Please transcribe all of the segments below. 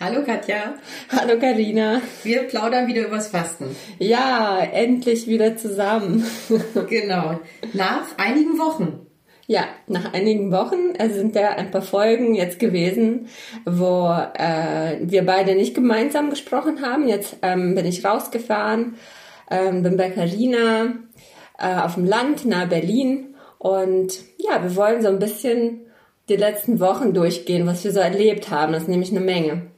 Hallo Katja. Hallo Karina. Wir plaudern wieder übers Fasten. Ja, endlich wieder zusammen. genau. Nach einigen Wochen. Ja, nach einigen Wochen also sind da ein paar Folgen jetzt gewesen, wo äh, wir beide nicht gemeinsam gesprochen haben. Jetzt ähm, bin ich rausgefahren, ähm, bin bei Carina äh, auf dem Land nahe Berlin und ja, wir wollen so ein bisschen die letzten Wochen durchgehen, was wir so erlebt haben. Das ist nämlich eine Menge.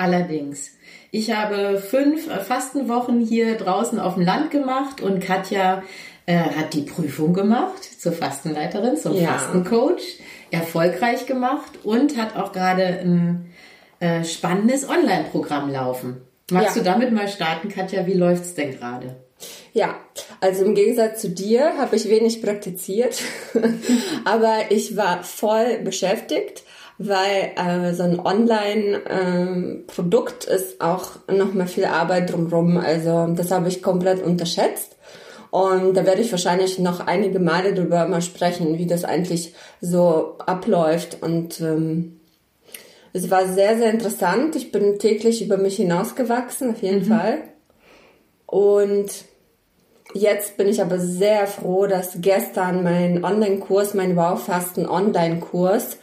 Allerdings. Ich habe fünf Fastenwochen hier draußen auf dem Land gemacht und Katja äh, hat die Prüfung gemacht zur Fastenleiterin, zum ja. Fastencoach, erfolgreich gemacht und hat auch gerade ein äh, spannendes Online-Programm laufen. Magst ja. du damit mal starten, Katja? Wie läuft's denn gerade? Ja, also im Gegensatz zu dir habe ich wenig praktiziert, aber ich war voll beschäftigt weil äh, so ein Online-Produkt ähm, ist auch noch mal viel Arbeit drumherum. Also das habe ich komplett unterschätzt. Und da werde ich wahrscheinlich noch einige Male drüber mal sprechen, wie das eigentlich so abläuft. Und ähm, es war sehr, sehr interessant. Ich bin täglich über mich hinausgewachsen, auf jeden mhm. Fall. Und jetzt bin ich aber sehr froh, dass gestern mein Online-Kurs, mein Wow-Fasten Online-Kurs,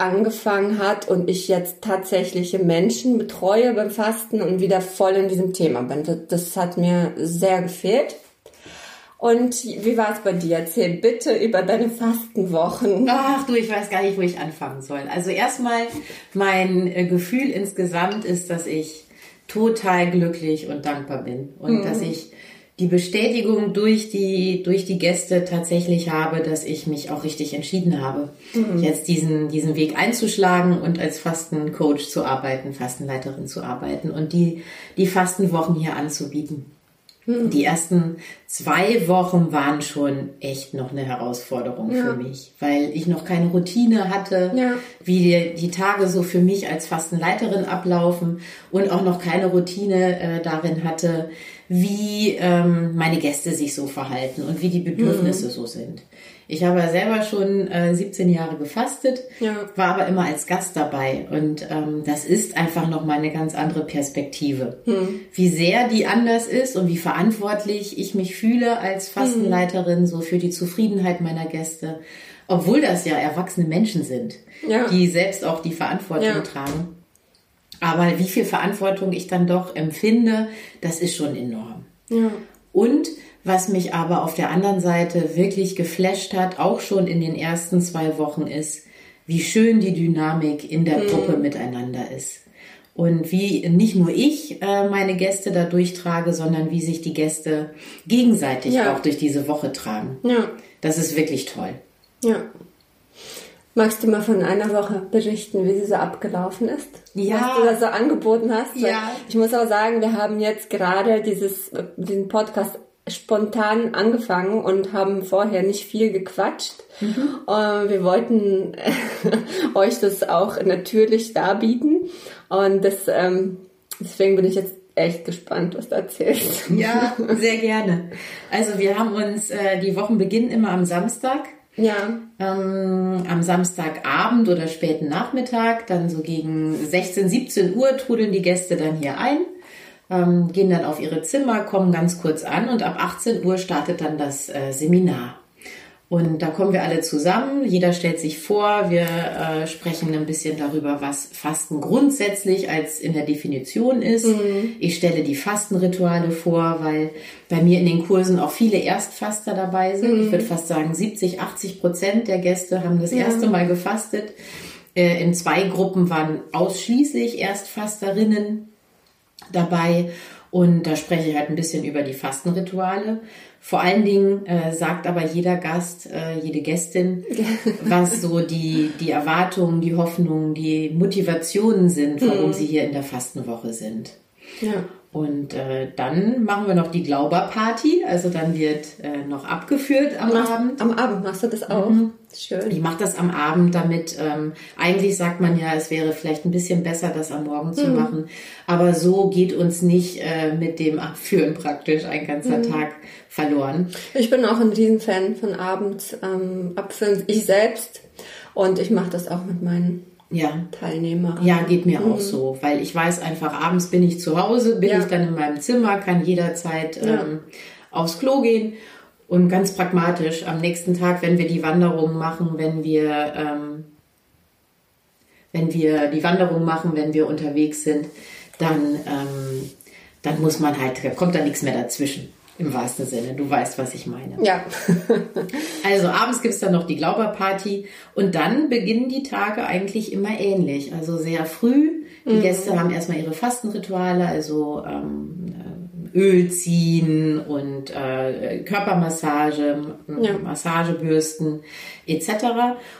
angefangen hat und ich jetzt tatsächliche Menschen betreue beim Fasten und wieder voll in diesem Thema bin. Das hat mir sehr gefehlt. Und wie war es bei dir? Erzähl bitte über deine Fastenwochen. Ach du, ich weiß gar nicht, wo ich anfangen soll. Also erstmal, mein äh, Gefühl insgesamt ist, dass ich total glücklich und dankbar bin und mhm. dass ich die Bestätigung durch die, durch die Gäste tatsächlich habe, dass ich mich auch richtig entschieden habe, mhm. jetzt diesen, diesen Weg einzuschlagen und als Fastencoach zu arbeiten, Fastenleiterin zu arbeiten und die, die Fastenwochen hier anzubieten. Mhm. Die ersten zwei Wochen waren schon echt noch eine Herausforderung ja. für mich, weil ich noch keine Routine hatte, ja. wie die, die, Tage so für mich als Fastenleiterin ablaufen und auch noch keine Routine äh, darin hatte, wie ähm, meine Gäste sich so verhalten und wie die Bedürfnisse mhm. so sind. Ich habe selber schon äh, 17 Jahre gefastet, ja. war aber immer als Gast dabei und ähm, das ist einfach noch mal eine ganz andere Perspektive. Mhm. Wie sehr die anders ist und wie verantwortlich ich mich fühle als Fastenleiterin so für die Zufriedenheit meiner Gäste, obwohl das ja erwachsene Menschen sind, ja. die selbst auch die Verantwortung ja. tragen. Aber wie viel Verantwortung ich dann doch empfinde, das ist schon enorm. Ja. Und was mich aber auf der anderen Seite wirklich geflasht hat, auch schon in den ersten zwei Wochen, ist, wie schön die Dynamik in der mhm. Gruppe miteinander ist. Und wie nicht nur ich äh, meine Gäste da durchtrage, sondern wie sich die Gäste gegenseitig ja. auch durch diese Woche tragen. Ja. Das ist wirklich toll. Ja. Magst du mal von einer Woche berichten, wie sie so abgelaufen ist? Ja. Was du da so angeboten hast? Ja. Ich muss auch sagen, wir haben jetzt gerade dieses, diesen Podcast spontan angefangen und haben vorher nicht viel gequatscht. Mhm. wir wollten euch das auch natürlich darbieten. Und das, ähm, deswegen bin ich jetzt echt gespannt, was du erzählst. Ja, sehr gerne. Also wir haben uns, äh, die Wochen beginnen immer am Samstag ja. Ähm, am Samstagabend oder späten Nachmittag, dann so gegen 16, 17 Uhr trudeln die Gäste dann hier ein, ähm, gehen dann auf ihre Zimmer, kommen ganz kurz an und ab 18 Uhr startet dann das äh, Seminar. Und da kommen wir alle zusammen, jeder stellt sich vor, wir äh, sprechen ein bisschen darüber, was Fasten grundsätzlich als in der Definition ist. Mhm. Ich stelle die Fastenrituale vor, weil bei mir in den Kursen auch viele Erstfaster dabei sind. Mhm. Ich würde fast sagen, 70, 80 Prozent der Gäste haben das ja. erste Mal gefastet. Äh, in zwei Gruppen waren ausschließlich Erstfasterinnen dabei. Und da spreche ich halt ein bisschen über die Fastenrituale. Vor allen Dingen äh, sagt aber jeder Gast, äh, jede Gästin, was so die, die Erwartungen, die Hoffnungen, die Motivationen sind, warum mhm. sie hier in der Fastenwoche sind. Ja. Und äh, dann machen wir noch die Glauberparty. Also dann wird äh, noch abgeführt am Mach, Abend. Am Abend machst du das auch? Mhm. Schön. Ich mache das am Abend, damit ähm, eigentlich sagt man ja, es wäre vielleicht ein bisschen besser, das am Morgen zu mhm. machen. Aber so geht uns nicht äh, mit dem Abführen praktisch ein ganzer mhm. Tag verloren. Ich bin auch ein Riesenfan von abends ähm, abführen. Ich selbst. Und ich mache das auch mit meinen ja. Teilnehmer. Ja, geht mir mhm. auch so, weil ich weiß einfach, abends bin ich zu Hause, bin ja. ich dann in meinem Zimmer, kann jederzeit ja. ähm, aufs Klo gehen und ganz pragmatisch am nächsten Tag, wenn wir die Wanderung machen, wenn wir ähm, wenn wir die Wanderung machen, wenn wir unterwegs sind, dann ähm, dann muss man halt, da kommt da nichts mehr dazwischen. Im wahrsten Sinne. Du weißt, was ich meine. Ja. also abends gibt es dann noch die Glauberparty und dann beginnen die Tage eigentlich immer ähnlich. Also sehr früh. Die mhm. Gäste haben erstmal ihre Fastenrituale, also ähm, äh, Öl ziehen und äh, Körpermassage, ja. Massagebürsten etc.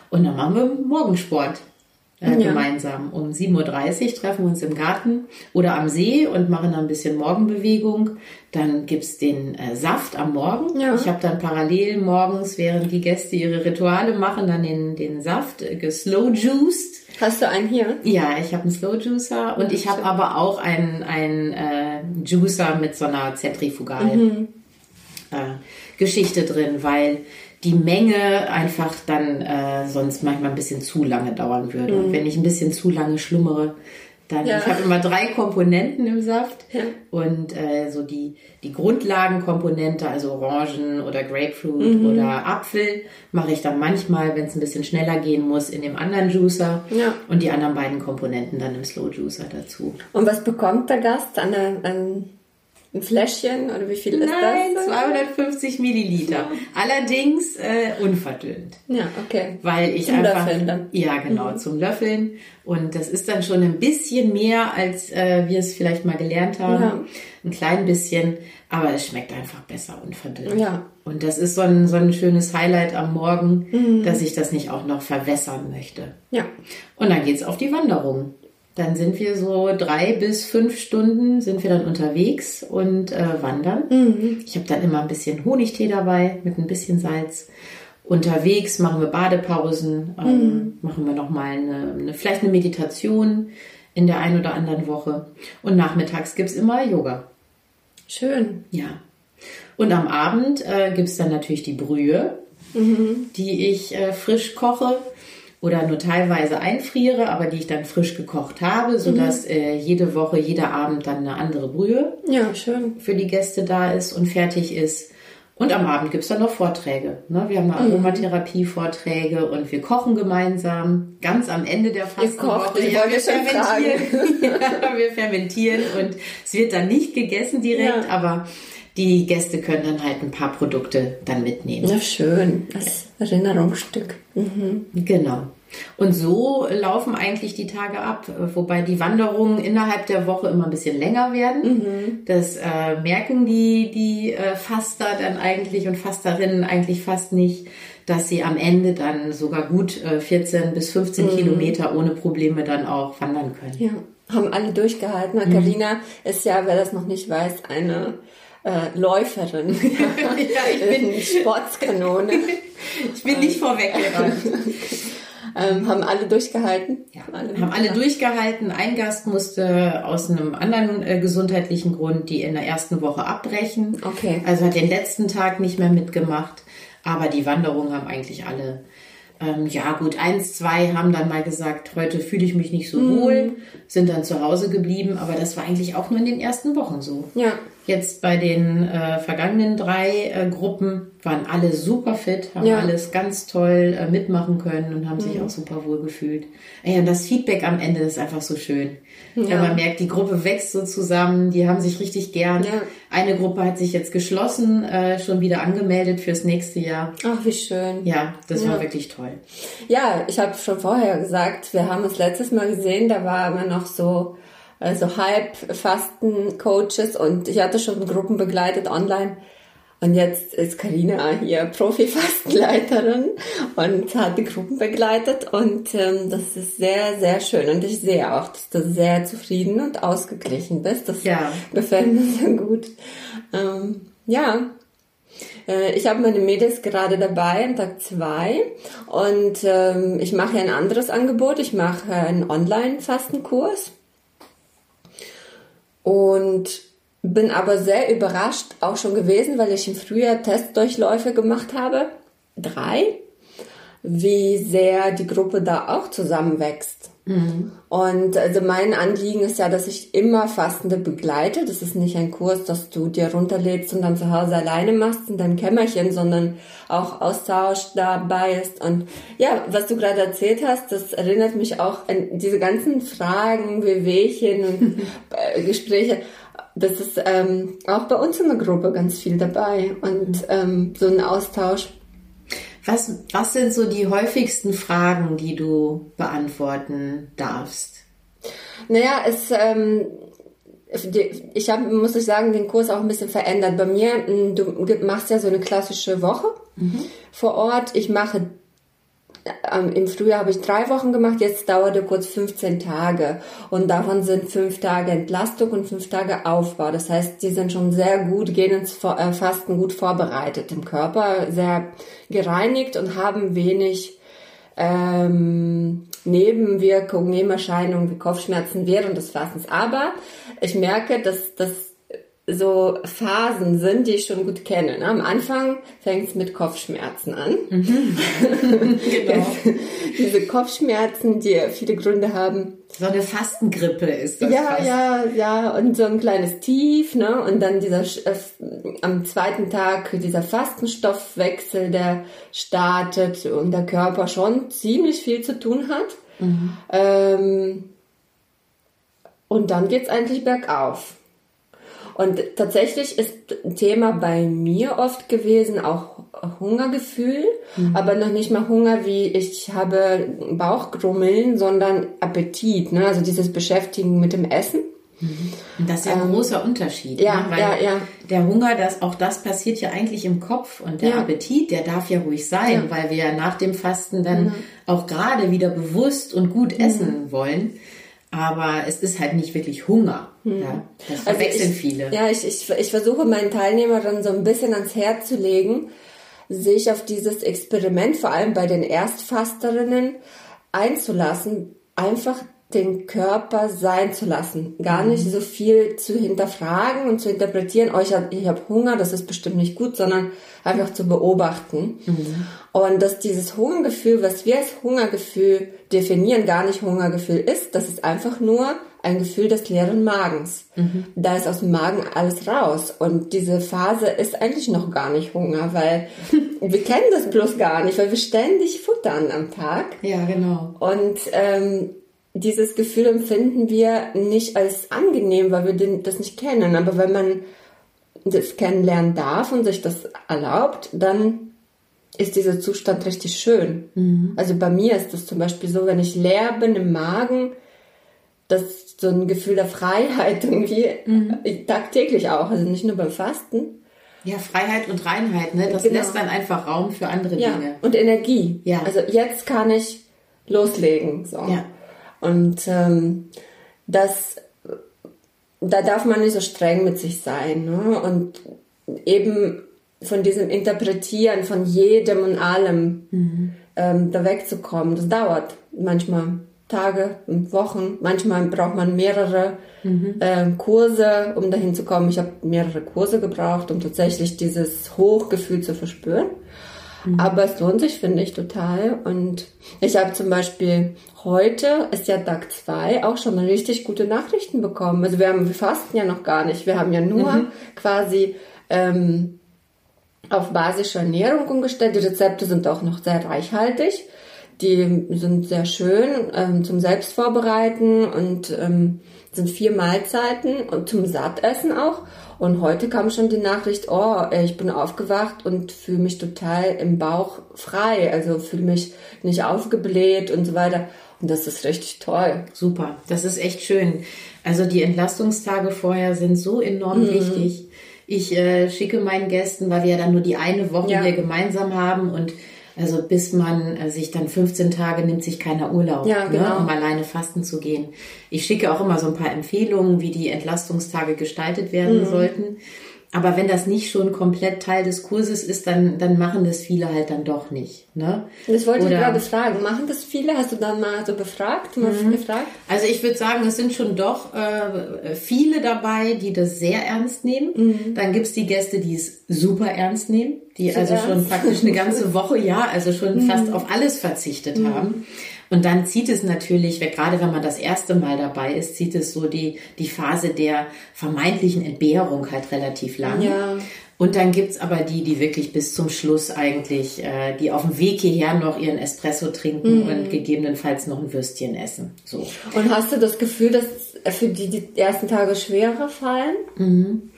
Und dann machen wir Morgensport äh, ja. gemeinsam. Um 7.30 Uhr treffen wir uns im Garten oder am See und machen dann ein bisschen Morgenbewegung. Dann gibt's den äh, Saft am Morgen. Ja. Ich habe dann parallel morgens, während die Gäste ihre Rituale machen, dann den, den Saft äh, geslow-juiced. Hast du einen hier? Ja, ich habe einen Slow Juicer und ich habe aber auch einen, einen äh, Juicer mit so einer Zentrifugalen mhm. äh, Geschichte drin, weil die Menge einfach dann äh, sonst manchmal ein bisschen zu lange dauern würde. Mhm. Und wenn ich ein bisschen zu lange schlummere, dann ja. ich habe immer drei Komponenten im Saft ja. und äh, so die die Grundlagenkomponente, also Orangen oder Grapefruit mhm. oder Apfel, mache ich dann manchmal, wenn es ein bisschen schneller gehen muss, in dem anderen Juicer ja. und die anderen beiden Komponenten dann im Slow Juicer dazu. Und was bekommt der Gast an, an ein Fläschchen oder wie viel ist Nein, das? Nein, 250 Milliliter. Allerdings äh, unverdünnt. Ja, okay. Weil ich zum einfach Löffeln dann. ja genau mhm. zum Löffeln und das ist dann schon ein bisschen mehr als äh, wir es vielleicht mal gelernt haben, ja. ein klein bisschen, aber es schmeckt einfach besser unverdünnt. Ja. Und das ist so ein so ein schönes Highlight am Morgen, mhm. dass ich das nicht auch noch verwässern möchte. Ja. Und dann geht's auf die Wanderung. Dann sind wir so drei bis fünf Stunden sind wir dann unterwegs und äh, wandern. Mhm. Ich habe dann immer ein bisschen Honigtee dabei mit ein bisschen Salz. Unterwegs machen wir Badepausen, ähm, mhm. machen wir nochmal eine, eine, vielleicht eine Meditation in der einen oder anderen Woche. Und nachmittags gibt's immer Yoga. Schön. Ja. Und am Abend äh, gibt's dann natürlich die Brühe, mhm. die ich äh, frisch koche oder nur teilweise einfriere, aber die ich dann frisch gekocht habe, so dass mhm. äh, jede Woche, jeder Abend dann eine andere Brühe ja, schön. für die Gäste da ist und fertig ist. Und am Abend gibt's dann noch Vorträge. Ne? Wir haben mhm. Aromatherapie-Vorträge und wir kochen gemeinsam. Ganz am Ende der Fastenwoche. Ja, wir fermentieren. ja, wir fermentieren und es wird dann nicht gegessen direkt, ja. aber die Gäste können dann halt ein paar Produkte dann mitnehmen. Na schön, das Erinnerungsstück. Mhm. Genau. Und so laufen eigentlich die Tage ab, wobei die Wanderungen innerhalb der Woche immer ein bisschen länger werden. Mhm. Das äh, merken die, die äh, Faster dann eigentlich und Fasterinnen eigentlich fast nicht, dass sie am Ende dann sogar gut äh, 14 bis 15 mhm. Kilometer ohne Probleme dann auch wandern können. Ja, haben alle durchgehalten. Carina mhm. ist ja, wer das noch nicht weiß, eine äh, Läuferin. ja, ich bin Sportskanone. ich bin nicht vorweggerannt. Ähm, haben alle durchgehalten? Ja, alle haben alle durchgehalten. Ein Gast musste aus einem anderen äh, gesundheitlichen Grund die in der ersten Woche abbrechen. Okay. Also hat den letzten Tag nicht mehr mitgemacht. Aber die Wanderung haben eigentlich alle ähm, ja gut, eins, zwei haben dann mal gesagt, heute fühle ich mich nicht so mhm. wohl, sind dann zu Hause geblieben, aber das war eigentlich auch nur in den ersten Wochen so. Ja. Jetzt bei den äh, vergangenen drei äh, Gruppen waren alle super fit, haben ja. alles ganz toll äh, mitmachen können und haben mhm. sich auch super wohl gefühlt. Ey, und das Feedback am Ende ist einfach so schön. Ja. ja. man merkt, die Gruppe wächst so zusammen, die haben sich richtig gern. Ja. Eine Gruppe hat sich jetzt geschlossen, äh, schon wieder angemeldet fürs nächste Jahr. Ach, wie schön. Ja, das war wirklich toll. Ja, ich habe schon vorher gesagt, wir haben es letztes Mal gesehen, da war immer noch so also Halbfasten-Coaches und ich hatte schon Gruppen begleitet online. Und jetzt ist Karina hier Profi-Fastenleiterin und hat die Gruppen begleitet und ähm, das ist sehr, sehr schön. Und ich sehe auch, dass du sehr zufrieden und ausgeglichen bist. Das ja. gefällt mir sehr gut. Ähm, ja, äh, ich habe meine Mädels gerade dabei an Tag zwei und ähm, ich mache ein anderes Angebot. Ich mache einen Online-Fastenkurs und bin aber sehr überrascht auch schon gewesen, weil ich im Frühjahr Testdurchläufe gemacht habe. Drei. Wie sehr die Gruppe da auch zusammenwächst. Mhm. Und also mein Anliegen ist ja, dass ich immer Fastende begleite. Das ist nicht ein Kurs, dass du dir runterlädst und dann zu Hause alleine machst in deinem Kämmerchen, sondern auch Austausch dabei ist. Und ja, was du gerade erzählt hast, das erinnert mich auch an diese ganzen Fragen, Wehwehchen und Gespräche. Das ist ähm, auch bei uns in der Gruppe ganz viel dabei und ähm, so ein Austausch. Was, was sind so die häufigsten Fragen, die du beantworten darfst? Naja, es, ähm, ich habe, muss ich sagen, den Kurs auch ein bisschen verändert. Bei mir, du machst ja so eine klassische Woche mhm. vor Ort. Ich mache im Frühjahr habe ich drei Wochen gemacht, jetzt dauert der kurz 15 Tage. Und davon sind fünf Tage Entlastung und fünf Tage Aufbau. Das heißt, die sind schon sehr gut, gehen ins äh, Fasten gut vorbereitet im Körper, sehr gereinigt und haben wenig ähm, Nebenwirkungen, Nebenerscheinungen wie Kopfschmerzen während des Fastens. Aber ich merke, dass das so Phasen sind, die ich schon gut kenne. Ne? Am Anfang fängt es mit Kopfschmerzen an. Mhm. genau. Diese Kopfschmerzen, die viele Gründe haben. So eine Fastengrippe ist das. Ja, fast. ja, ja. Und so ein kleines Tief, ne? Und dann dieser äh, am zweiten Tag dieser Fastenstoffwechsel, der startet und der Körper schon ziemlich viel zu tun hat. Mhm. Ähm, und dann geht's eigentlich bergauf. Und tatsächlich ist ein Thema bei mir oft gewesen auch Hungergefühl, mhm. aber noch nicht mal Hunger wie ich habe Bauchgrummeln, sondern Appetit, ne? also dieses Beschäftigen mit dem Essen. Mhm. Das ist ja ein ähm, großer Unterschied. Ja, ne? ja, ja. Der Hunger, das, auch das passiert ja eigentlich im Kopf und der ja. Appetit, der darf ja ruhig sein, ja. weil wir nach dem Fasten dann mhm. auch gerade wieder bewusst und gut essen mhm. wollen aber es ist halt nicht wirklich Hunger. Hm. Ja, das also verwechseln also ich, viele. Ja, ich, ich, ich versuche meinen Teilnehmern so ein bisschen ans Herz zu legen, sich auf dieses Experiment, vor allem bei den Erstfasterinnen, einzulassen, einfach den Körper sein zu lassen, gar nicht mhm. so viel zu hinterfragen und zu interpretieren, oh, ich habe hab Hunger, das ist bestimmt nicht gut, sondern einfach zu beobachten. Mhm. Und dass dieses Hungergefühl, was wir als Hungergefühl definieren, gar nicht Hungergefühl ist, das ist einfach nur ein Gefühl des leeren Magens. Mhm. Da ist aus dem Magen alles raus. Und diese Phase ist eigentlich noch gar nicht Hunger, weil wir kennen das bloß gar nicht, weil wir ständig futtern am Tag. Ja, genau. Und ähm, dieses Gefühl empfinden wir nicht als angenehm, weil wir das nicht kennen. Aber wenn man das kennenlernen darf und sich das erlaubt, dann ist dieser Zustand richtig schön. Mhm. Also bei mir ist das zum Beispiel so, wenn ich leer bin im Magen, das ist so ein Gefühl der Freiheit irgendwie mhm. tagtäglich auch, also nicht nur beim Fasten. Ja, Freiheit und Reinheit, ne? Das genau. lässt dann einfach Raum für andere ja. Dinge. Und Energie. Ja. Also jetzt kann ich loslegen. So. Ja. Und ähm, das, da darf man nicht so streng mit sich sein. Ne? Und eben von diesem Interpretieren von jedem und allem mhm. ähm, da wegzukommen, das dauert manchmal Tage und Wochen. Manchmal braucht man mehrere mhm. äh, Kurse, um dahin zu kommen. Ich habe mehrere Kurse gebraucht, um tatsächlich dieses Hochgefühl zu verspüren. Mhm. Aber es lohnt sich, finde ich, total. Und ich habe zum Beispiel heute, ist ja Tag 2, auch schon richtig gute Nachrichten bekommen. Also wir haben, wir fasten ja noch gar nicht. Wir haben ja nur mhm. quasi ähm, auf basische Ernährung umgestellt. Die Rezepte sind auch noch sehr reichhaltig. Die sind sehr schön ähm, zum Selbstvorbereiten und ähm, sind vier Mahlzeiten und zum Sattessen auch. Und heute kam schon die Nachricht, oh, ich bin aufgewacht und fühle mich total im Bauch frei, also fühle mich nicht aufgebläht und so weiter. Und das ist richtig toll. Super, das ist echt schön. Also die Entlastungstage vorher sind so enorm mhm. wichtig. Ich äh, schicke meinen Gästen, weil wir ja dann nur die eine Woche ja. hier gemeinsam haben und also bis man äh, sich dann 15 Tage nimmt sich keiner Urlaub, ja, ne, genau. ne, um alleine fasten zu gehen. Ich schicke auch immer so ein paar Empfehlungen, wie die Entlastungstage gestaltet werden mhm. sollten. Aber wenn das nicht schon komplett Teil des Kurses ist, dann, dann machen das viele halt dann doch nicht. Ne? Das wollte Oder, ich gerade fragen. Machen das viele? Hast du dann mal so befragt? Mal mhm. gefragt? Also ich würde sagen, es sind schon doch äh, viele dabei, die das sehr ernst nehmen. Mhm. Dann gibt's die Gäste, die es super ernst nehmen, die so also ernst? schon praktisch eine ganze Woche, ja, also schon mhm. fast auf alles verzichtet mhm. haben. Und dann zieht es natürlich, gerade wenn man das erste Mal dabei ist, zieht es so die, die Phase der vermeintlichen Entbehrung halt relativ lang. Ja. Und dann gibt's aber die, die wirklich bis zum Schluss eigentlich, äh, die auf dem Weg hierher noch ihren Espresso trinken Mhm. und gegebenenfalls noch ein Würstchen essen. So. Und hast du das Gefühl, dass für die die ersten Tage schwerer fallen?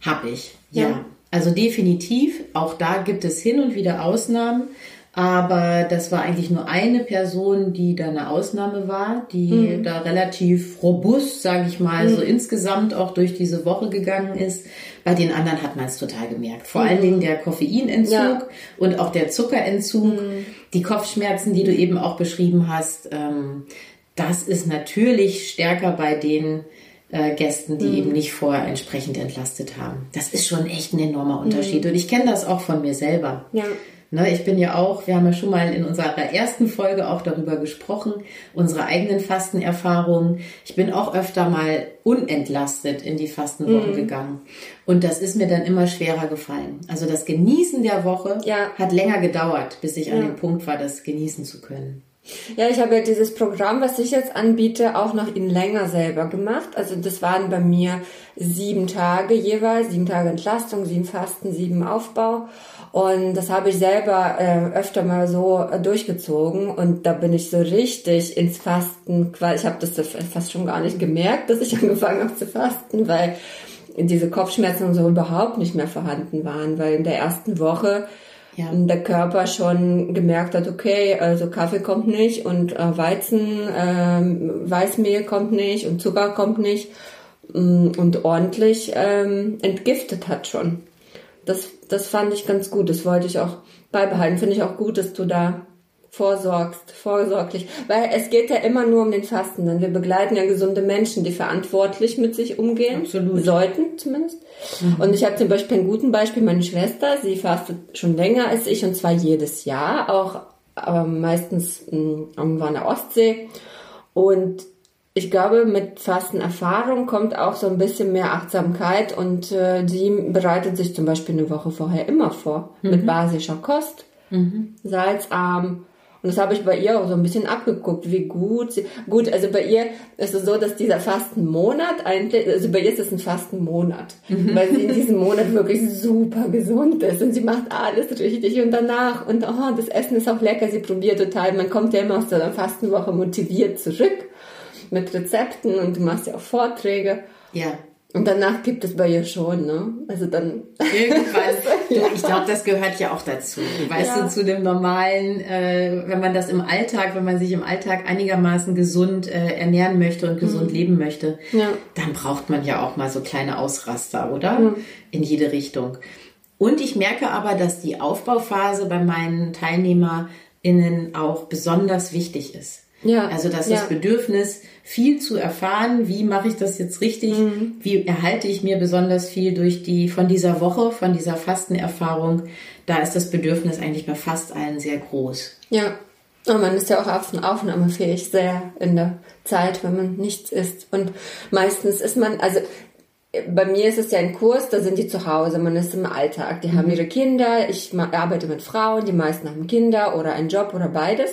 Hab ich, ja. Ja. Also definitiv, auch da gibt es hin und wieder Ausnahmen. Aber das war eigentlich nur eine Person, die da eine Ausnahme war, die da relativ robust, sage ich mal, so insgesamt auch durch diese Woche gegangen ist. Bei den anderen hat man es total gemerkt. Vor allen Dingen der Koffeinentzug Ja. und auch der Zuckerentzug, die Kopfschmerzen, die du eben auch beschrieben hast. Ähm, das ist natürlich stärker bei den äh, Gästen, die eben nicht vorher entsprechend entlastet haben. Das ist schon echt ein enormer Unterschied. Und ich kenne das auch von mir selber. Ja. Ne, ich bin ja auch, wir haben ja schon mal in unserer ersten Folge auch darüber gesprochen, unsere eigenen Fastenerfahrungen. Ich bin auch öfter mal unentlastet in die Fastenwochen gegangen. Und das ist mir dann immer schwerer gefallen. Also das Genießen der Woche Ja. hat länger gedauert, bis ich an Ja. dem Punkt war, das genießen zu können. Ja, ich habe ja dieses Programm, was ich jetzt anbiete, auch noch in länger selber gemacht. Also das waren bei mir sieben Tage jeweils, sieben Tage Entlastung, sieben Fasten, sieben Aufbau. Und das habe ich selber äh, öfter mal so äh, durchgezogen. Und da bin ich so richtig ins Fasten, quasi- ich habe das fast schon gar nicht gemerkt, dass ich angefangen habe zu fasten, weil diese Kopfschmerzen und so überhaupt nicht mehr vorhanden waren, weil in der ersten Woche Ja. der Körper schon gemerkt hat, okay, also Kaffee kommt nicht und äh, Weizen, ähm, Weißmehl kommt nicht und Zucker kommt nicht mm, und ordentlich ähm, entgiftet hat schon. Das, das fand ich ganz gut, das wollte ich auch beibehalten. Finde ich auch gut, dass du da vorsorgst, vorsorglich. Weil es geht ja immer nur um den Fastenden. Wir begleiten ja gesunde Menschen, die verantwortlich mit sich umgehen. Absolut. Sollten zumindest. Und ich habe zum Beispiel ein guten Beispiel, meine Schwester, sie fastet schon länger als ich und zwar jedes Jahr, auch aber meistens mh, irgendwo an der Ostsee. Und ich glaube, mit Fastenerfahrung kommt auch so ein bisschen mehr Achtsamkeit und äh, sie bereitet sich zum Beispiel eine Woche vorher immer vor mit basischer Kost, salzarm. Und das habe ich bei ihr auch so ein bisschen abgeguckt, wie gut sie, gut, also bei ihr ist es so, dass dieser Fastenmonat eigentlich, also bei ihr ist es ein Fastenmonat, weil sie in diesem Monat wirklich super gesund ist und sie macht alles richtig und danach und oh, das Essen ist auch lecker, sie probiert total, man kommt ja immer aus der Fastenwoche motiviert zurück mit Rezepten und du machst ja auch Vorträge. Ja. Und danach gibt es bei ihr schon, ne? Also dann. Irgendwann, du, ich glaube, das gehört ja auch dazu. Weißt Ja. du, zu dem normalen, äh, wenn man das im Alltag, wenn man sich im Alltag einigermaßen gesund äh, ernähren möchte und gesund leben möchte, Mhm. Ja. dann braucht man ja auch mal so kleine Ausraster, oder? In jede Richtung. Und ich merke aber, dass die Aufbauphase bei meinen TeilnehmerInnen auch besonders wichtig ist. Ja, Also dass ja. das Bedürfnis, viel zu erfahren, wie mache ich das jetzt richtig, Mhm. wie erhalte ich mir besonders viel durch die, von dieser Woche, von dieser Fastenerfahrung, da ist das Bedürfnis eigentlich bei fast allen sehr groß. Ja. Und man ist ja auch auf- aufnahmefähig sehr in der Zeit, wenn man nichts isst. Und meistens ist man, also bei mir ist es ja ein Kurs, da sind die zu Hause, man ist im Alltag. Die haben ihre Kinder, ich arbeite mit Frauen, die meisten haben Kinder oder einen Job oder beides.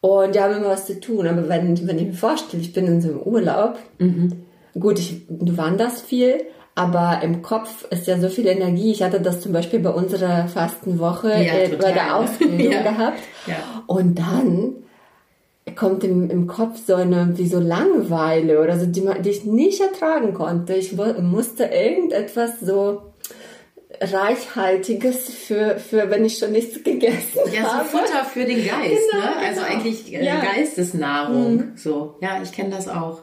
Und die haben immer was zu tun. Aber wenn, wenn ich mir vorstelle, ich bin in so einem Urlaub, gut, ich, du wanderst viel, aber im Kopf ist ja so viel Energie. Ich hatte das zum Beispiel bei unserer Fastenwoche Ja, äh, bei der? Ausbildung Ja. gehabt. Ja. Und dann kommt im, im Kopf so eine, wie so Langeweile oder so, die, die ich nicht ertragen konnte. Ich musste irgendetwas so reichhaltiges für, für wenn ich schon nichts gegessen Ja, so habe. Futter für den Geist, Genau, ne? Also genau. eigentlich äh, Ja. Mhm. Geistesnahrung. So, ja, ich kenne das auch.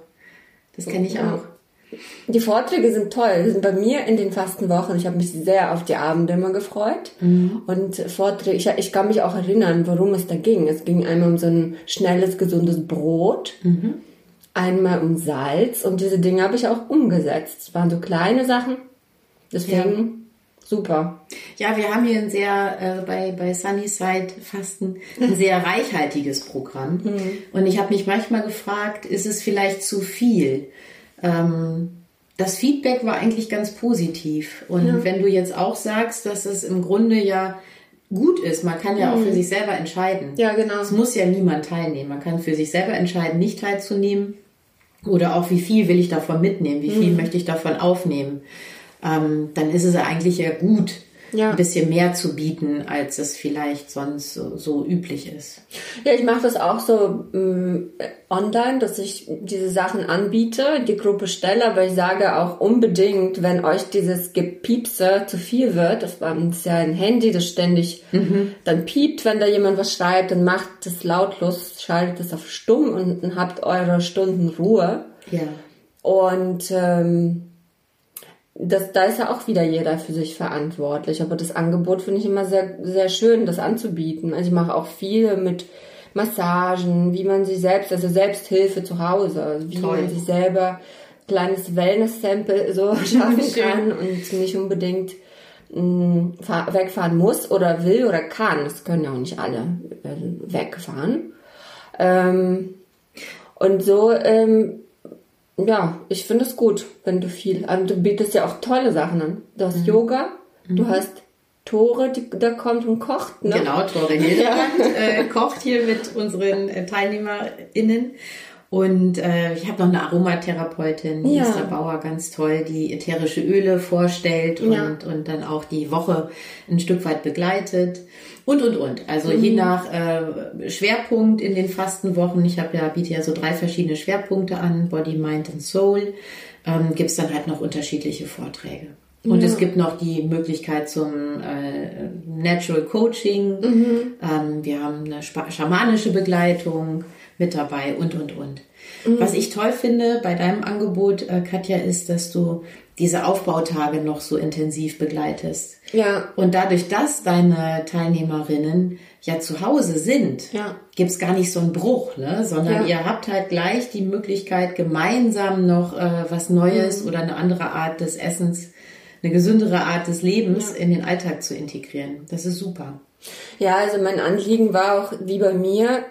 Das kenne ich Ja. auch. Die Vorträge sind toll. Die sind bei mir in den Fastenwochen. Ich habe mich sehr auf die Abende immer gefreut. Mhm. Und Vorträge, ich, ich kann mich auch erinnern, worum es da ging. Es ging einmal um so ein schnelles, gesundes Brot, Mhm. einmal um Salz. Und diese Dinge habe ich auch umgesetzt. Es waren so kleine Sachen. Deswegen super. Ja, wir haben hier ein sehr, äh, bei, bei Sunnyside Fasten, ein sehr reichhaltiges Programm. Und ich habe mich manchmal gefragt, ist es vielleicht zu viel? Ähm, das Feedback war eigentlich ganz positiv. Und wenn du jetzt auch sagst, dass es im Grunde ja gut ist. Man kann ja auch für sich selber entscheiden. Ja, genau. Es muss ja niemand teilnehmen. Man kann für sich selber entscheiden, nicht teilzunehmen. Oder auch, wie viel will ich davon mitnehmen? Wie viel möchte ich davon aufnehmen? Ähm, dann ist es eigentlich ja gut, Ja. ein bisschen mehr zu bieten, als es vielleicht sonst so, so üblich ist. Ja, ich mache das auch so ähm, online, dass ich diese Sachen anbiete, die Gruppe stelle, aber ich sage auch unbedingt, wenn euch dieses Gepiepse zu viel wird, das war das ist ja ein Handy, das ständig dann piept, wenn da jemand was schreibt, dann macht es lautlos, schaltet es auf stumm und dann habt eure Stunden Ruhe. Ja. Und ähm, das, da ist ja auch wieder jeder für sich verantwortlich. Aber das Angebot finde ich immer sehr, sehr schön, das anzubieten. Also ich mache auch viel mit Massagen, wie man sich selbst, also Selbsthilfe zu Hause, also wie Toll. man sich selber kleines Wellness-Sample so schaffen kann und nicht unbedingt mh, fahr- wegfahren muss oder will oder kann. Das können ja auch nicht alle äh, wegfahren. Ähm, und so, ähm, ja, ich finde es gut, wenn du viel, also du bietest ja auch tolle Sachen an. Du Mhm. hast Yoga, du hast Tore, die, da kommt und kocht, ne? Genau, Tore Hildebrand äh, kocht hier mit unseren äh, TeilnehmerInnen. Und äh, ich habe noch eine Aromatherapeutin, Ja. Esther Bauer, ganz toll, die ätherische Öle vorstellt und, Ja. und dann auch die Woche ein Stück weit begleitet. Und, und, und. Also je Mhm. nach äh, Schwerpunkt in den Fastenwochen, ich habe ja, biete ja so drei verschiedene Schwerpunkte an, Body, Mind und Soul, ähm, gibt's dann halt noch unterschiedliche Vorträge. Und es gibt noch die Möglichkeit zum äh, Natural Coaching. Ähm, wir haben eine schamanische Begleitung mit dabei und, und, und. Was ich toll finde bei deinem Angebot, äh, Katja, ist, dass du diese Aufbautage noch so intensiv begleitest. Ja. Und dadurch, dass deine Teilnehmerinnen ja zu Hause sind, Ja. gibt's gar nicht so einen Bruch, ne? sondern Ja. ihr habt halt gleich die Möglichkeit, gemeinsam noch äh, was Neues oder eine andere Art des Essens, eine gesündere Art des Lebens in den Alltag zu integrieren. Das ist super. Ja, also mein Anliegen war auch, wie bei mir,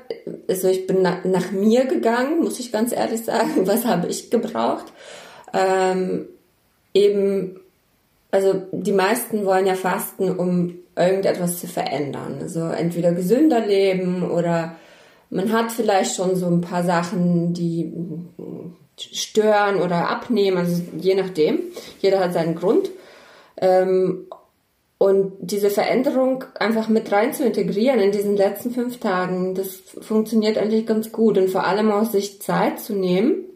also ich bin nach, nach mir gegangen, muss ich ganz ehrlich sagen. Was habe ich gebraucht? Ähm, eben, also die meisten wollen ja fasten, um irgendetwas zu verändern. Also entweder gesünder leben oder man hat vielleicht schon so ein paar Sachen, die stören oder abnehmen, also je nachdem. Jeder hat seinen Grund. Ähm, und diese Veränderung einfach mit rein zu integrieren in diesen letzten fünf Tagen, das funktioniert eigentlich ganz gut. Und vor allem auch sich Zeit zu nehmen,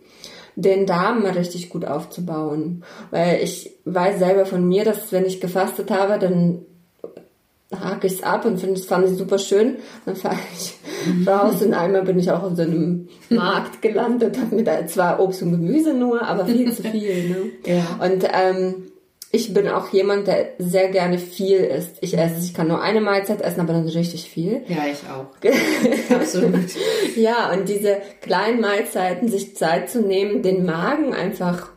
den Darm mal richtig gut aufzubauen. Weil ich weiß selber von mir, dass wenn ich gefastet habe, dann hake ich es ab und finde es fand ich super schön. Dann fahre ich raus und einmal bin ich auch auf so einem Markt gelandet, habe mir da zwar Obst und Gemüse nur, aber viel zu viel. Ne? Ja. Und ähm, ich bin auch jemand, der sehr gerne viel isst. Ich esse, ich kann nur eine Mahlzeit essen, aber dann richtig viel. Ja, ich auch. Absolut. Ja, und diese kleinen Mahlzeiten, sich Zeit zu nehmen, den Magen einfach,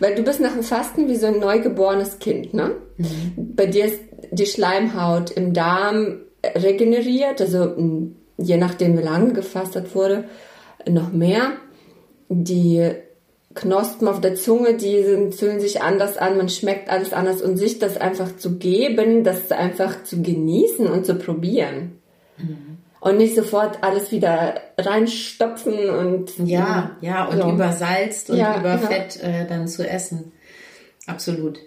weil du bist nach dem Fasten wie so ein neugeborenes Kind, ne? Bei dir ist die Schleimhaut im Darm regeneriert, also je nachdem wie lange gefastet wurde, noch mehr. Die Knospen auf der Zunge, die sind, fühlen sich anders an, man schmeckt alles anders und sich das einfach zu geben, das einfach zu genießen und zu probieren. Und nicht sofort alles wieder reinstopfen und Ja, ja, und So. übersalzt und Ja, überfett äh, dann zu essen. Absolut.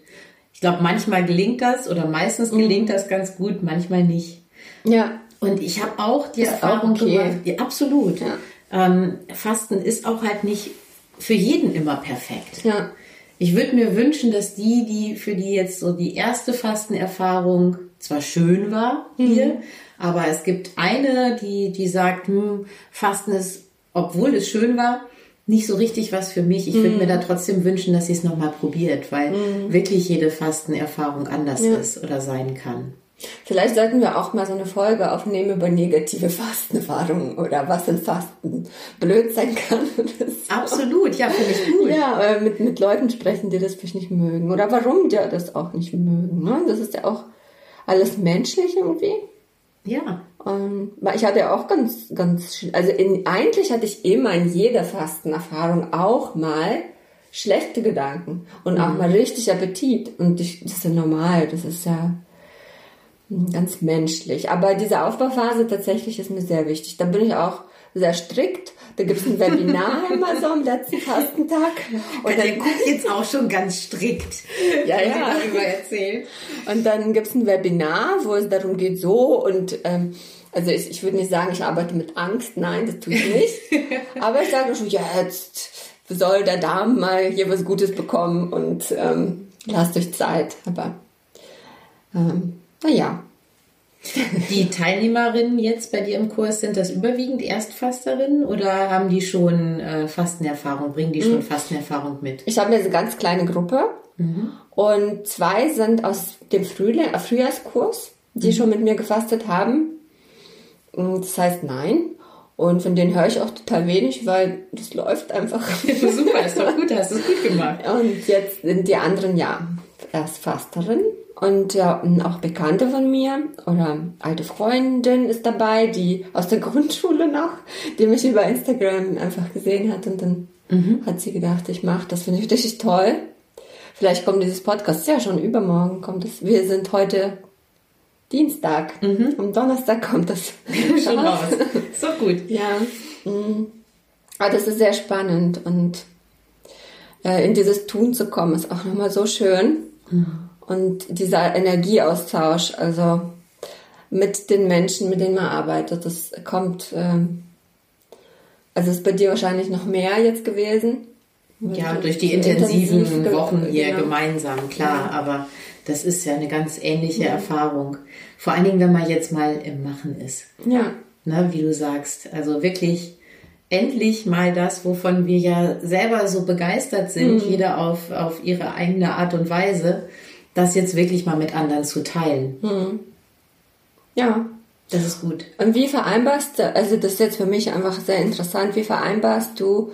Ich glaube, manchmal gelingt das oder meistens gelingt das ganz gut, manchmal nicht. ja, Und ich habe auch die Erfahrung okay. gemacht, ja, absolut. Ja. Ähm, Fasten ist auch halt nicht für jeden immer perfekt. ja, Ich würde mir wünschen, dass die, die für die jetzt so die erste Fastenerfahrung zwar schön war hier, aber es gibt eine, die, die sagt, hm, Fasten ist, obwohl es schön war, nicht so richtig was für mich. Ich würde mir da trotzdem wünschen, dass sie es nochmal probiert, weil wirklich jede Fastenerfahrung anders Ja. ist oder sein kann. Vielleicht sollten wir auch mal so eine Folge aufnehmen über negative Fastenerfahrungen oder was in Fasten blöd sein kann. so. Absolut, ja, finde ich gut. Ja, mit, mit Leuten sprechen, die das vielleicht nicht mögen. Oder warum die das auch nicht mögen. Ne? Das ist ja auch alles menschlich irgendwie. Ja. Und ich hatte ja auch ganz, ganz, also in, eigentlich hatte ich immer in jeder Fastenerfahrung auch mal schlechte Gedanken und auch mal richtig Appetit. Und ich, das ist ja normal, das ist ja, ganz menschlich. Aber diese Aufbauphase tatsächlich ist mir sehr wichtig. Da bin ich auch sehr strikt. Da gibt es ein Webinar immer so am letzten Fastentag. Und dann guckt jetzt auch schon ganz strikt. Ja, ja. Darüber erzählen. Und dann gibt es ein Webinar, wo es darum geht, so und ähm, also ich, ich würde nicht sagen, ich arbeite mit Angst. Nein, das tue ich nicht. Aber ich sage schon, jetzt soll der Darm mal hier was Gutes bekommen und ähm, lasst euch Zeit. Aber ähm, naja. Die Teilnehmerinnen jetzt bei dir im Kurs, sind das überwiegend Erstfasterinnen oder haben die schon äh, Fastenerfahrung, bringen die schon mhm. Fastenerfahrung mit? Ich habe eine ganz kleine Gruppe mhm. und zwei sind aus dem Frühling, äh, Frühjahrskurs, die mhm. schon mit mir gefastet haben. Das heißt nein. Und von denen höre ich auch total wenig, weil das läuft einfach. Super, ist doch gut, hast du es gut gemacht. Und jetzt sind die anderen ja erst Fasterin und ja, auch Bekannte von mir oder alte Freundin ist dabei, die aus der Grundschule noch, die mich über Instagram einfach gesehen hat und dann mhm. hat sie gedacht, ich mache das, finde ich richtig toll. Vielleicht kommt dieses Podcast, ja schon übermorgen kommt es. Wir sind heute Dienstag. Mhm. Am Donnerstag kommt das schon raus. So gut. Ja. Mhm. Aber das ist sehr spannend und äh, in dieses Tun zu kommen ist auch nochmal so schön. Mhm. Und dieser Energieaustausch, also mit den Menschen, mit denen man arbeitet, das kommt, äh, also ist bei dir wahrscheinlich noch mehr jetzt gewesen. Ja, durch die intensiven intensiv Wochen hier genau. gemeinsam, klar, ja. aber das ist ja eine ganz ähnliche ja. Erfahrung. Vor allen Dingen, wenn man jetzt mal im Machen ist. Ja. Ne, wie du sagst. Also wirklich endlich mal das, wovon wir ja selber so begeistert sind, mhm. jeder auf, auf ihre eigene Art und Weise, das jetzt wirklich mal mit anderen zu teilen. Mhm. Ja. Das ist gut. Und wie vereinbarst du, also das ist jetzt für mich einfach sehr interessant, wie vereinbarst du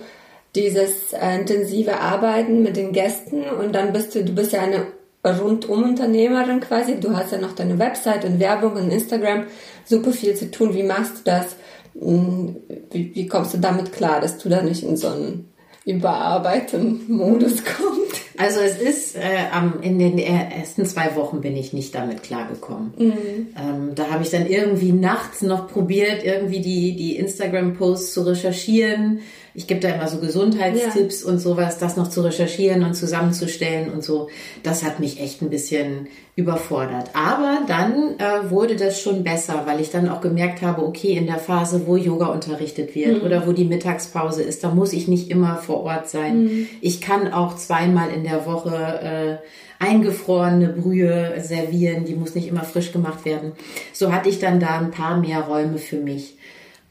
dieses äh, intensive Arbeiten mit den Gästen und dann bist du, du bist ja eine Rundumunternehmerin quasi. Du hast ja noch deine Website und Werbung und Instagram, super viel zu tun. Wie machst du das? Hm, wie, wie kommst du damit klar, dass du da nicht in so einen überarbeiteten Modus kommst? Also es ist, äh, in den ersten zwei Wochen bin ich nicht damit klargekommen. Mhm. Ähm, da habe ich dann irgendwie nachts noch probiert, irgendwie die, die Instagram-Posts zu recherchieren. Ich gebe da immer so Gesundheitstipps ja. und sowas, das noch zu recherchieren und zusammenzustellen und so. Das hat mich echt ein bisschen überfordert. Aber dann äh, wurde das schon besser, weil ich dann auch gemerkt habe, okay, in der Phase, wo Yoga unterrichtet wird mhm. oder wo die Mittagspause ist, da muss ich nicht immer vor Ort sein. Mhm. Ich kann auch zweimal in der Woche äh, eingefrorene Brühe servieren, die muss nicht immer frisch gemacht werden. So hatte ich dann da ein paar mehr Räume für mich.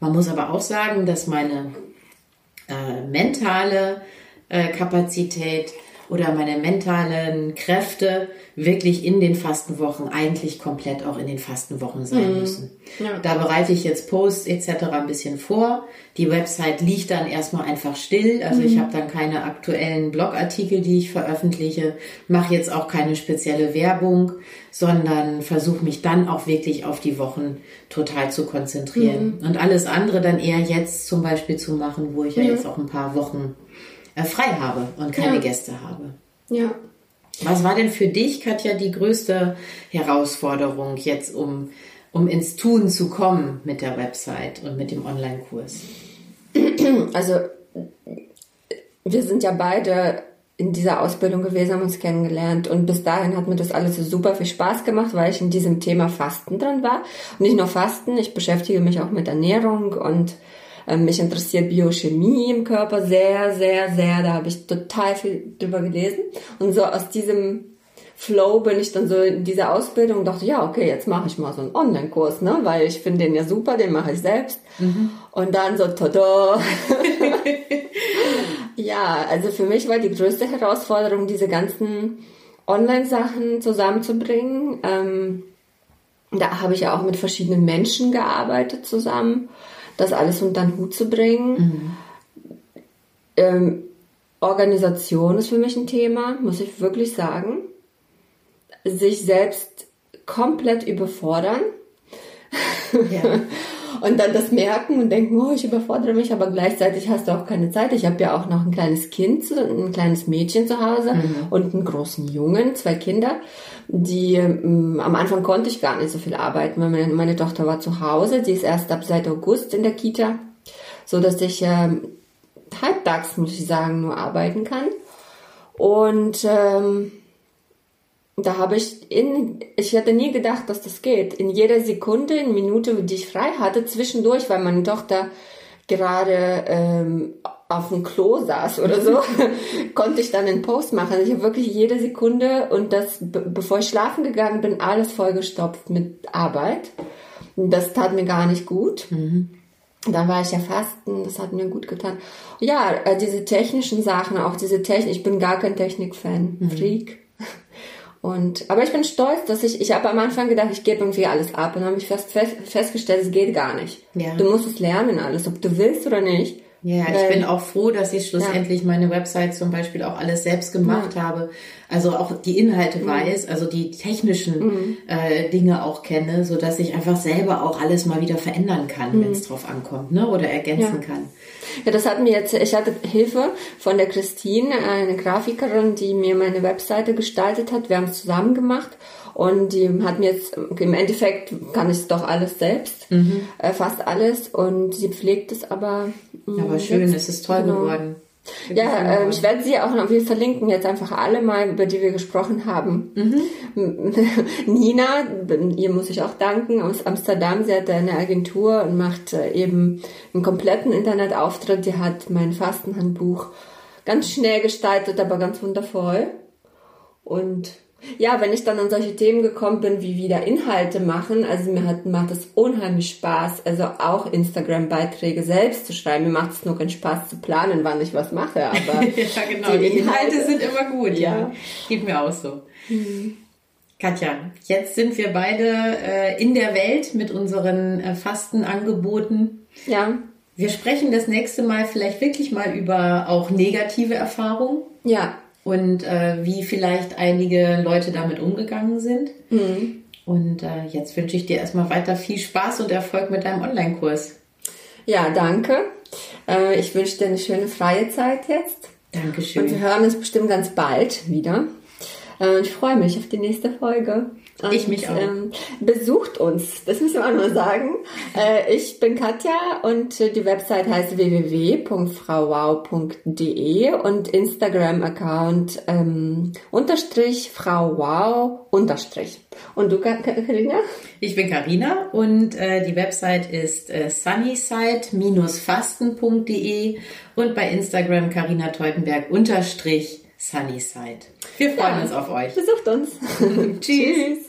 Man muss aber auch sagen, dass meine mentale äh, Kapazität oder meine mentalen Kräfte wirklich in den Fastenwochen eigentlich komplett auch in den Fastenwochen sein mhm. müssen. Ja. Da bereite ich jetzt Posts etc. ein bisschen vor. Die Website liegt dann erstmal einfach still. Also mhm. ich habe dann keine aktuellen Blogartikel, die ich veröffentliche, mache jetzt auch keine spezielle Werbung, sondern versuche mich dann auch wirklich auf die Wochen total zu konzentrieren. Mhm. Und alles andere dann eher jetzt zum Beispiel zu machen, wo ich ja, ja jetzt auch ein paar Wochen frei habe und keine ja. Gäste habe. Ja. Was war denn für dich, Katja, die größte Herausforderung jetzt, um, um ins Tun zu kommen mit der Website und mit dem Online-Kurs? Also, wir sind ja beide in dieser Ausbildung gewesen, haben uns kennengelernt und bis dahin hat mir das alles so super viel Spaß gemacht, weil ich in diesem Thema Fasten drin war. Und nicht nur Fasten, ich beschäftige mich auch mit Ernährung und mich interessiert Biochemie im Körper sehr, sehr, sehr. Da habe ich total viel drüber gelesen. Und so aus diesem Flow bin ich dann so in dieser Ausbildung und dachte, ja, okay, jetzt mache ich mal so einen Online-Kurs, ne? Weil ich finde den ja super, den mache ich selbst. Mhm. Und dann so, tada! ja, also für mich war die größte Herausforderung, diese ganzen Online-Sachen zusammenzubringen. Ähm, da habe ich ja auch mit verschiedenen Menschen gearbeitet zusammen das alles unter den Hut zu bringen. Mhm. Ähm, Organisation ist für mich ein Thema, muss ich wirklich sagen. Sich selbst komplett überfordern. Ja. und dann das merken und denken, oh, ich überfordere mich, aber gleichzeitig hast du auch keine Zeit. Ich habe ja auch noch ein kleines Kind, ein kleines Mädchen zu Hause mhm. und einen großen Jungen, zwei Kinder, die ähm, am Anfang konnte ich gar nicht so viel arbeiten, weil meine, meine Tochter war zu Hause, die ist erst ab seit August in der Kita, so dass ich äh, halbtags, muss ich sagen, nur arbeiten kann. Und ähm, da habe ich in, ich hätte nie gedacht, dass das geht. In jeder Sekunde, in Minute, die ich frei hatte, zwischendurch, weil meine Tochter gerade ähm, auf dem Klo saß oder so, konnte ich dann einen Post machen. Ich habe wirklich jede Sekunde und das, bevor ich schlafen gegangen bin, alles vollgestopft mit Arbeit. Das tat mir gar nicht gut. Mhm. Dann war ich ja fasten, das hat mir gut getan. Ja, äh, diese technischen Sachen, auch diese Technik, ich bin gar kein Technikfan, mhm. Freak. Und, aber ich bin stolz, dass ich, ich habe am Anfang gedacht, ich gebe irgendwie alles ab und habe ich fest, fest, festgestellt, es geht gar nicht. Ja. Du musst es lernen alles, ob du willst oder nicht. Ja, ich bin auch froh, dass ich schlussendlich ja. meine Website zum Beispiel auch alles selbst gemacht ja. habe. Also auch die Inhalte mhm. weiß, also die technischen mhm. äh, Dinge auch kenne, so dass ich einfach selber auch alles mal wieder verändern kann, mhm. wenn es drauf ankommt, ne? Oder ergänzen kann. Ja, das hat mir jetzt, ich hatte Hilfe von der Christine, eine Grafikerin, die mir meine Webseite gestaltet hat. Wir haben es zusammen gemacht und die hat mir jetzt, im Endeffekt kann ich es doch alles selbst, mhm. äh, fast alles und sie pflegt es aber. Mh, aber schön, jetzt, es ist toll genau. geworden. Ja, äh, ich werde sie auch noch, wir verlinken jetzt einfach alle mal, über die wir gesprochen haben. Mhm. Nina, ihr muss ich auch danken, aus Amsterdam, sie hat eine Agentur und macht äh, eben einen kompletten Internetauftritt. Die hat mein Fastenhandbuch ganz schnell gestaltet, aber ganz wundervoll. Und ja, wenn ich dann an solche Themen gekommen bin, wie wieder Inhalte machen, also mir hat, macht es unheimlich Spaß, also auch Instagram-Beiträge selbst zu schreiben. Mir macht es nur keinen Spaß zu planen, wann ich was mache, aber ja, genau. die, die Inhalte, Inhalte, sind immer gut, ja. ja. Geht mir auch so. Mhm. Katja, jetzt sind wir beide äh, in der Welt mit unseren äh, Fastenangeboten. Ja. Wir sprechen das nächste Mal vielleicht wirklich mal über auch negative Erfahrungen. Ja und äh, wie vielleicht einige Leute damit umgegangen sind. Mhm. Und äh, jetzt wünsche ich dir erstmal weiter viel Spaß und Erfolg mit deinem Online-Kurs. Ja, danke. Äh, ich wünsche dir eine schöne freie Zeit jetzt. Dankeschön. Und wir hören uns bestimmt ganz bald wieder. Äh, ich freue mich auf die nächste Folge. Und, ich mich auch. Ähm, besucht uns, das müssen wir auch nur sagen. Äh, ich bin Katja und die Website heißt www.frauwow.de und Instagram-Account ähm, unterstrich frauwow unterstrich. Und du, Karina? Ich bin Karina und äh, die Website ist äh, sunnyside-fasten.de und bei Instagram Karina Teutenberg unterstrich Sunnyside. Wir freuen ja. uns auf euch. Besucht uns. Tschüss.